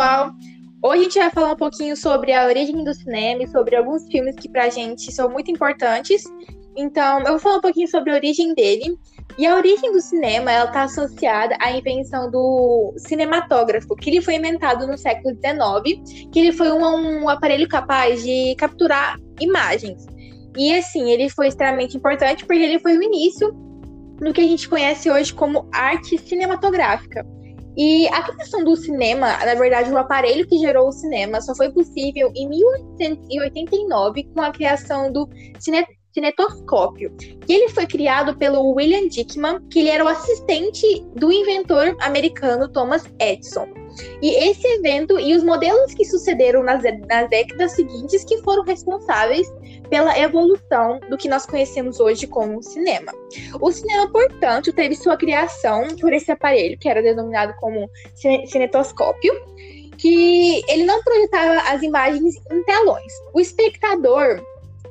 pessoal! Hoje a gente vai falar um pouquinho sobre a origem do cinema e sobre alguns filmes que pra gente são muito importantes. Então, eu vou falar um pouquinho sobre a origem dele. E a origem do cinema, ela está associada à invenção do cinematógrafo, que ele foi inventado no século XIX, que ele foi um, um aparelho capaz de capturar imagens. E assim, ele foi extremamente importante porque ele foi o início do que a gente conhece hoje como arte cinematográfica. E a criação do cinema, na verdade, o aparelho que gerou o cinema, só foi possível em 1889 com a criação do cine cinetoscópio, que ele foi criado pelo William Dickman, que ele era o assistente do inventor americano Thomas Edison. E esse evento e os modelos que sucederam nas, nas décadas seguintes que foram responsáveis pela evolução do que nós conhecemos hoje como cinema. O cinema, portanto, teve sua criação por esse aparelho, que era denominado como cinetoscópio, que ele não projetava as imagens em telões. O espectador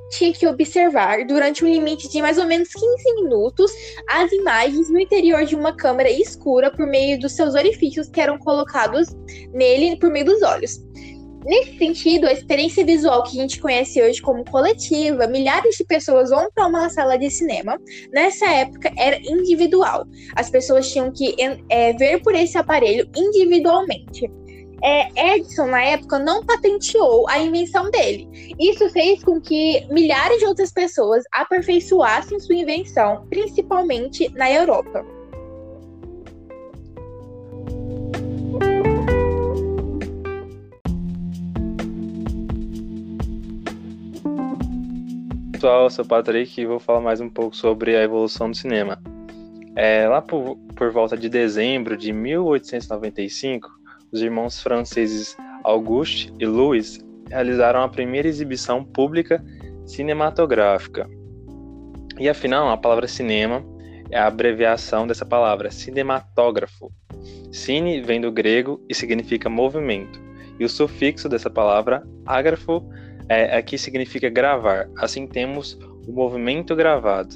tinha que observar, durante um limite de mais ou menos 15 minutos, as imagens no interior de uma câmera escura por meio dos seus orifícios que eram colocados nele por meio dos olhos. Nesse sentido, a experiência visual que a gente conhece hoje como coletiva, milhares de pessoas vão para uma sala de cinema, nessa época era individual. As pessoas tinham que é, ver por esse aparelho individualmente é, Edison, na época, não patenteou a invenção dele. Isso fez com que milhares de outras pessoas aperfeiçoassem sua invenção, principalmente na Europa. Pessoal, eu sou o Patrick e vou falar mais um pouco sobre a evolução do cinema. É, lá por, por volta de dezembro de 1895, os irmãos franceses Auguste e Louis realizaram a primeira exibição pública cinematográfica. E afinal, a palavra cinema é a abreviação dessa palavra, cinematógrafo. Cine vem do grego e significa movimento, e o sufixo dessa palavra, ágrafo, é, aqui significa gravar. Assim temos o movimento gravado.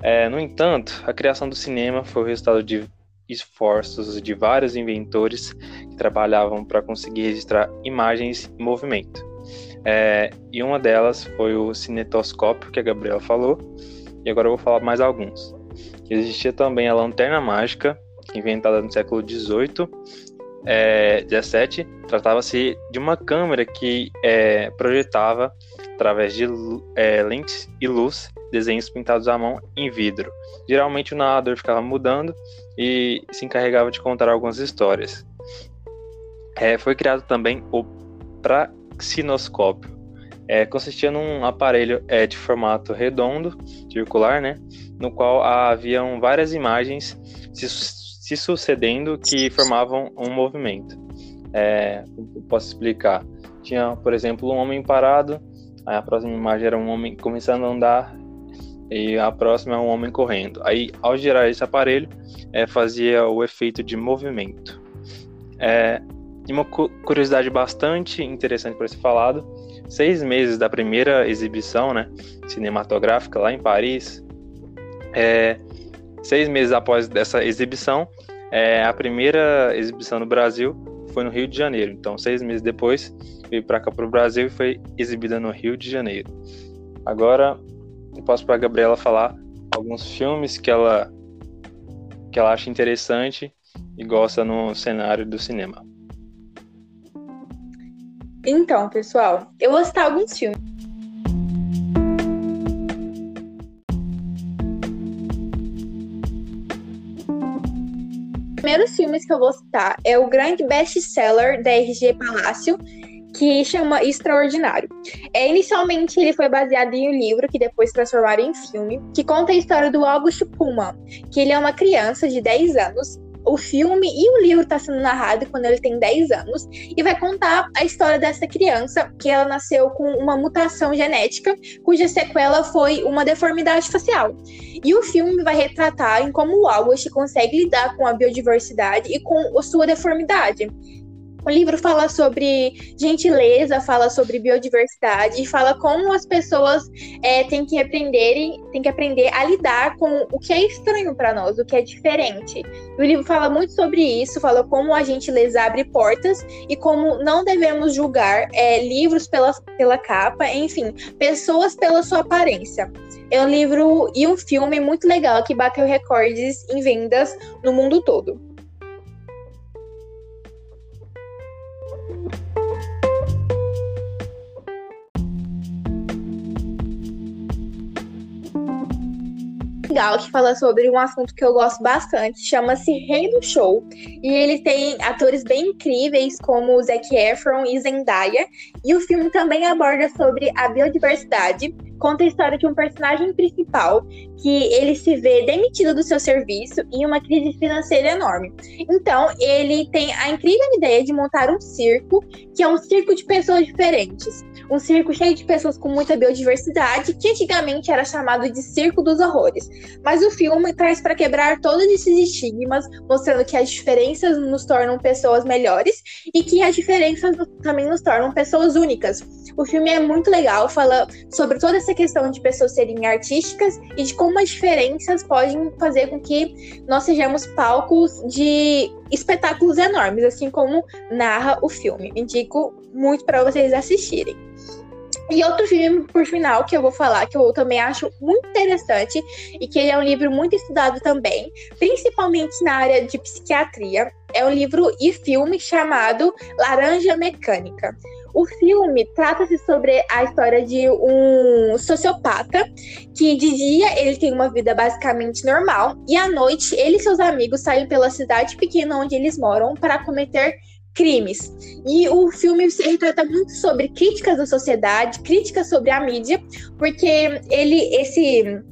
É, no entanto, a criação do cinema foi o resultado de esforços de vários inventores que trabalhavam para conseguir registrar imagens em movimento. É, e uma delas foi o cinetoscópio, que a Gabriela falou, e agora eu vou falar mais alguns. Existia também a lanterna mágica, inventada no século XVIII, é, 17, tratava-se de uma câmera que é, projetava, através de é, lentes e luz, desenhos pintados à mão em vidro. Geralmente o narrador ficava mudando e se encarregava de contar algumas histórias. É, foi criado também o praxinoscópio. É, consistia num aparelho é, de formato redondo, circular, né, no qual haviam várias imagens se, se sucedendo que formavam um movimento. É, posso explicar? Tinha, por exemplo, um homem parado, a próxima imagem era um homem começando a andar e a próxima é um homem correndo. Aí, ao girar esse aparelho, é, fazia o efeito de movimento. É, e uma curiosidade bastante interessante para ser falado, seis meses da primeira exibição né, cinematográfica lá em Paris, é, seis meses após dessa exibição, é, a primeira exibição no Brasil foi no Rio de Janeiro. Então, seis meses depois, veio para cá para o Brasil e foi exibida no Rio de Janeiro. Agora, eu passo para a Gabriela falar alguns filmes que ela que ela acha interessante e gosta no cenário do cinema. Então, pessoal, eu vou citar alguns filmes. Primeiros filmes que eu vou citar é o grande best-seller da RG Palácio, que chama Extraordinário. É, inicialmente, ele foi baseado em um livro que depois transformaram em filme, que conta a história do August Pullman, que ele é uma criança de 10 anos. O filme e o livro está sendo narrado quando ele tem 10 anos e vai contar a história dessa criança, que ela nasceu com uma mutação genética, cuja sequela foi uma deformidade facial. E o filme vai retratar em como o August consegue lidar com a biodiversidade e com a sua deformidade O livro fala sobre gentileza, fala sobre biodiversidade, fala como as pessoas é, têm que aprenderem, têm que aprender a lidar com o que é estranho para nós, o que é diferente. O livro fala muito sobre isso, fala como a gentileza abre portas e como não devemos julgar é, livros pela, pela capa, enfim, pessoas pela sua aparência. É um livro e um filme muito legal que bateu recordes em vendas no mundo todo. Thank you. Legal que fala sobre um assunto que eu gosto bastante, chama-se Rei do Show. E ele tem atores bem incríveis como Zac Efron e Zendaya. E o filme também aborda sobre a biodiversidade, conta a história de um personagem principal que ele se vê demitido do seu serviço em uma crise financeira enorme. Então, ele tem a incrível ideia de montar um circo, que é um circo de pessoas diferentes um circo cheio de pessoas com muita biodiversidade, que antigamente era chamado de Circo dos Horrores. Mas o filme traz para quebrar todos esses estigmas, mostrando que as diferenças nos tornam pessoas melhores e que as diferenças também nos tornam pessoas únicas. O filme é muito legal, fala sobre toda essa questão de pessoas serem artísticas e de como as diferenças podem fazer com que nós sejamos palcos de espetáculos enormes, assim como narra o filme. Indico muito para vocês assistirem. E outro filme, por final, que eu vou falar, que eu também acho muito interessante, e que ele é um livro muito estudado também, principalmente na área de psiquiatria, é um livro e filme chamado Laranja Mecânica. O filme trata-se sobre a história de um sociopata que de dia ele tem uma vida basicamente normal e à noite ele e seus amigos saem pela cidade pequena onde eles moram para cometer crimes. E o filme se retrata muito sobre críticas da sociedade, críticas sobre a mídia, porque ele esse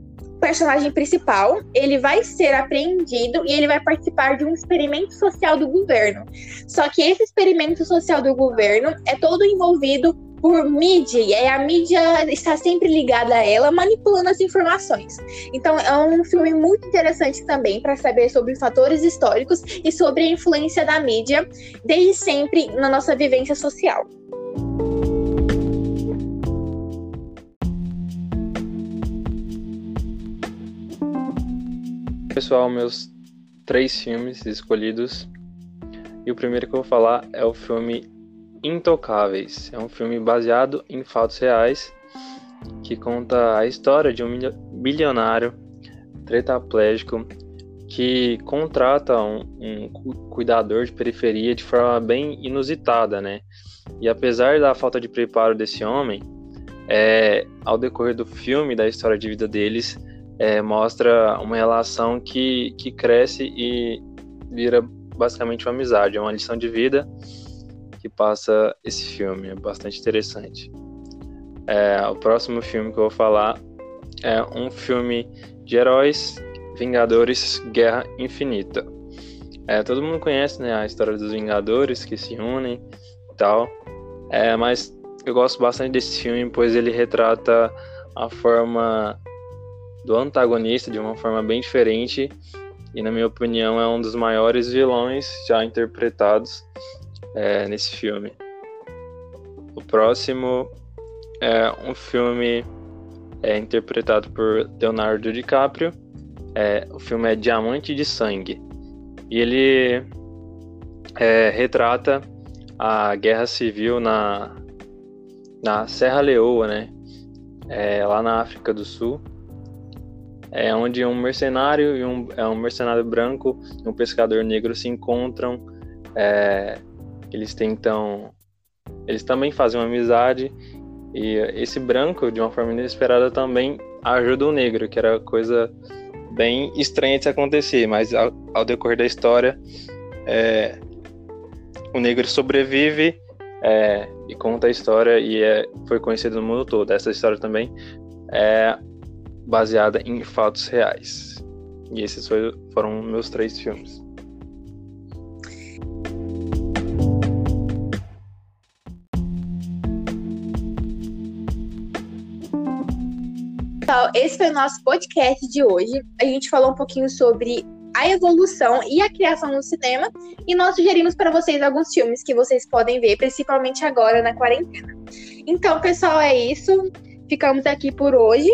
personagem principal, ele vai ser apreendido e ele vai participar de um experimento social do governo. Só que esse experimento social do governo é todo envolvido por mídia, e a mídia está sempre ligada a ela, manipulando as informações. Então, é um filme muito interessante também para saber sobre fatores históricos e sobre a influência da mídia desde sempre na nossa vivência social. Pessoal, meus três filmes escolhidos. E o primeiro que eu vou falar é o filme Intocáveis. É um filme baseado em fatos reais que conta a história de um bilionário tetraplégico que contrata um, um, cuidador de periferia de forma bem inusitada, né? E apesar da falta de preparo desse homem, é, ao decorrer do filme, da história de vida deles, é, mostra uma relação que, que cresce e vira basicamente uma amizade, é uma lição de vida que passa esse filme. É bastante interessante. É, o próximo filme que eu vou falar é um filme de heróis, Vingadores, Guerra Infinita. É, todo mundo conhece né, a história dos Vingadores que se unem e tal. É, mas eu gosto bastante desse filme, pois ele retrata a forma do antagonista de uma forma bem diferente e, na minha opinião, é um dos maiores vilões já interpretados é, nesse filme. O próximo é um filme é, interpretado por Leonardo DiCaprio. É, o filme é Diamante de Sangue. E ele é, retrata a guerra civil na, na Serra Leoa, né? É, lá na África do Sul. É onde um mercenário e um, é um mercenário branco e um pescador negro se encontram é, eles tentam. Eles também fazem uma amizade. E esse branco, de uma forma inesperada, também ajuda o negro, que era coisa bem estranha de se acontecer, mas ao, ao decorrer da história, é, o negro sobrevive é, e conta a história e é, foi conhecido no mundo todo. Essa história também é baseada em fatos reais. E esses foram meus três filmes. pessoal, esse foi o nosso podcast de hoje. A gente falou um pouquinho sobre a evolução e a criação no cinema. E nós sugerimos para vocês alguns filmes que vocês podem ver, principalmente agora na quarentena. Então, pessoal, é isso. Ficamos aqui por hoje.